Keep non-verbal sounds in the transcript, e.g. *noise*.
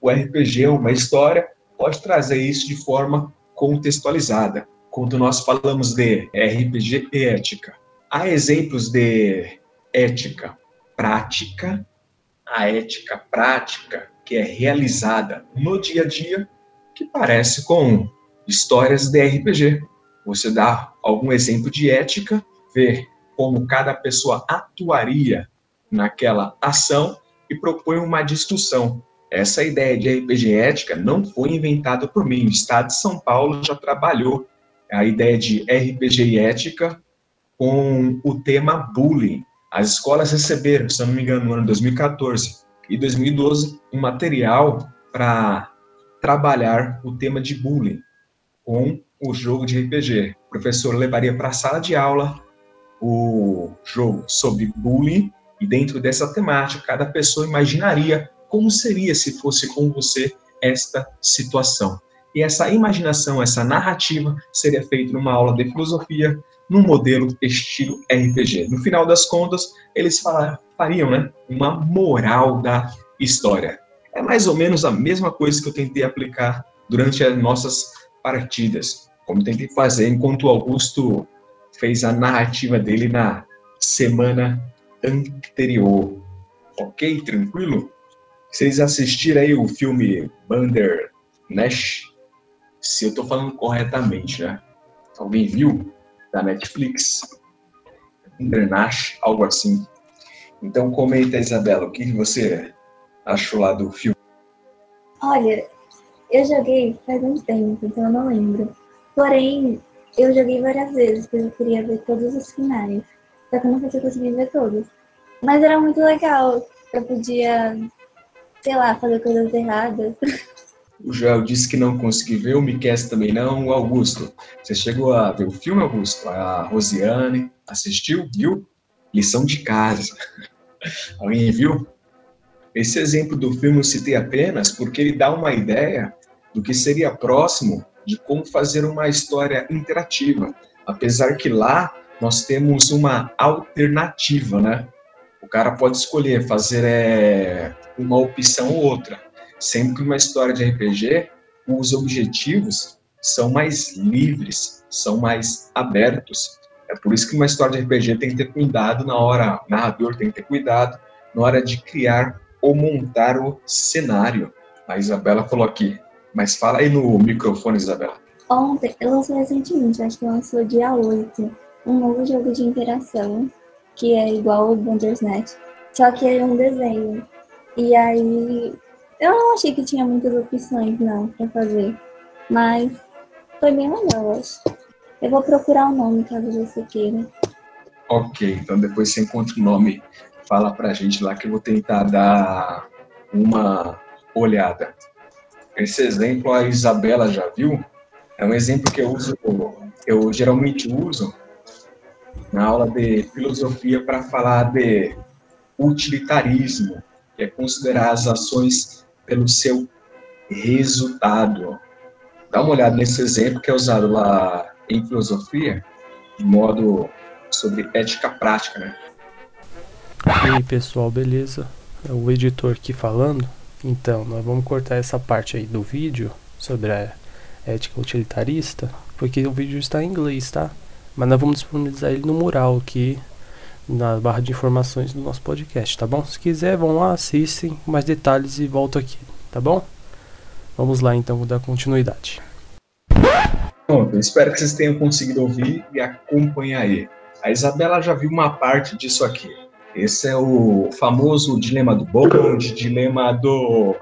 o RPG, uma história, pode trazer isso de forma contextualizada. Quando nós falamos de RPG e ética, há exemplos de ética prática, a ética prática que é realizada no dia a dia, que parece com histórias de RPG. Você dá algum exemplo de ética, vê como cada pessoa atuaria naquela ação e propõe uma discussão. Essa ideia de RPG ética não foi inventada por mim. O Estado de São Paulo já trabalhou a ideia de RPG ética com o tema bullying. As escolas receberam, se não me engano, no ano 2014 e 2012, um material para trabalhar o tema de bullying com o jogo de RPG. O professor levaria para a sala de aula o jogo sobre bullying e dentro dessa temática, cada pessoa imaginaria como seria se fosse com você esta situação. E essa imaginação, essa narrativa seria feita numa aula de filosofia, num modelo estilo RPG. No final das contas, eles fariam né, uma moral da história. É mais ou menos a mesma coisa que eu tentei aplicar durante as nossas partidas, como tentei fazer enquanto Augusto fez a narrativa dele na semana anterior. Ok? Tranquilo? Vocês assistiram aí o filme Bander Nash? Se eu estou falando corretamente, né? Alguém viu? Da Netflix? Bander Nash, algo assim. Então comenta, Isabela, o que você achou lá do filme? Olha, eu joguei faz um tempo, então eu não lembro. Porém, eu joguei várias vezes, porque eu queria ver todos os finais. Só que eu não consegui ver todos. Mas era muito legal. Eu podia, sei lá, fazer coisas erradas. O Joel disse que não conseguiu ver, o Miquel também não. O Augusto, você chegou a ver o filme, Augusto? A Rosiane assistiu, viu? Lição de casa. *laughs* Alguém viu? Esse exemplo do filme eu citei apenas porque ele dá uma ideia do que seria próximo de como fazer uma história interativa. Apesar que lá nós temos uma alternativa, né? O cara pode escolher fazer é, uma opção ou outra. Sempre que uma história de RPG, os objetivos são mais livres, são mais abertos. É por isso que uma história de RPG tem que ter cuidado na hora, o narrador tem que ter cuidado na hora de criar ou montar o cenário. A Isabela falou aqui, mas fala aí no microfone, Isabela. Ontem, eu lançou recentemente, acho que lançou dia 8, um novo jogo de interação, que é igual ao Bandersnatch, só que é um desenho. E aí, eu não achei que tinha muitas opções, não, pra fazer. Mas foi bem legal, eu acho. Eu vou procurar o um nome, caso você queira. Ok, então depois você encontra o nome, fala pra gente lá que eu vou tentar dar uma olhada. Esse exemplo a Isabela já viu. É um exemplo que eu uso, eu geralmente uso na aula de filosofia para falar de utilitarismo, é considerar as ações pelo seu resultado. Dá uma olhada nesse exemplo que é usado lá em filosofia, de modo sobre ética prática, né? E aí, pessoal, beleza? É o editor aqui falando. Então, nós vamos cortar essa parte aí do vídeo sobre a ética utilitarista, porque o vídeo está em inglês, tá? Mas nós vamos disponibilizar ele no mural aqui na barra de informações do nosso podcast, tá bom? Se quiser, vão lá, assistem mais detalhes e volto aqui, tá bom? Vamos lá então, vou dar continuidade. Eu espero que vocês tenham conseguido ouvir e acompanhar aí. A Isabela já viu uma parte disso aqui. Esse é o famoso dilema do bonde, dilema do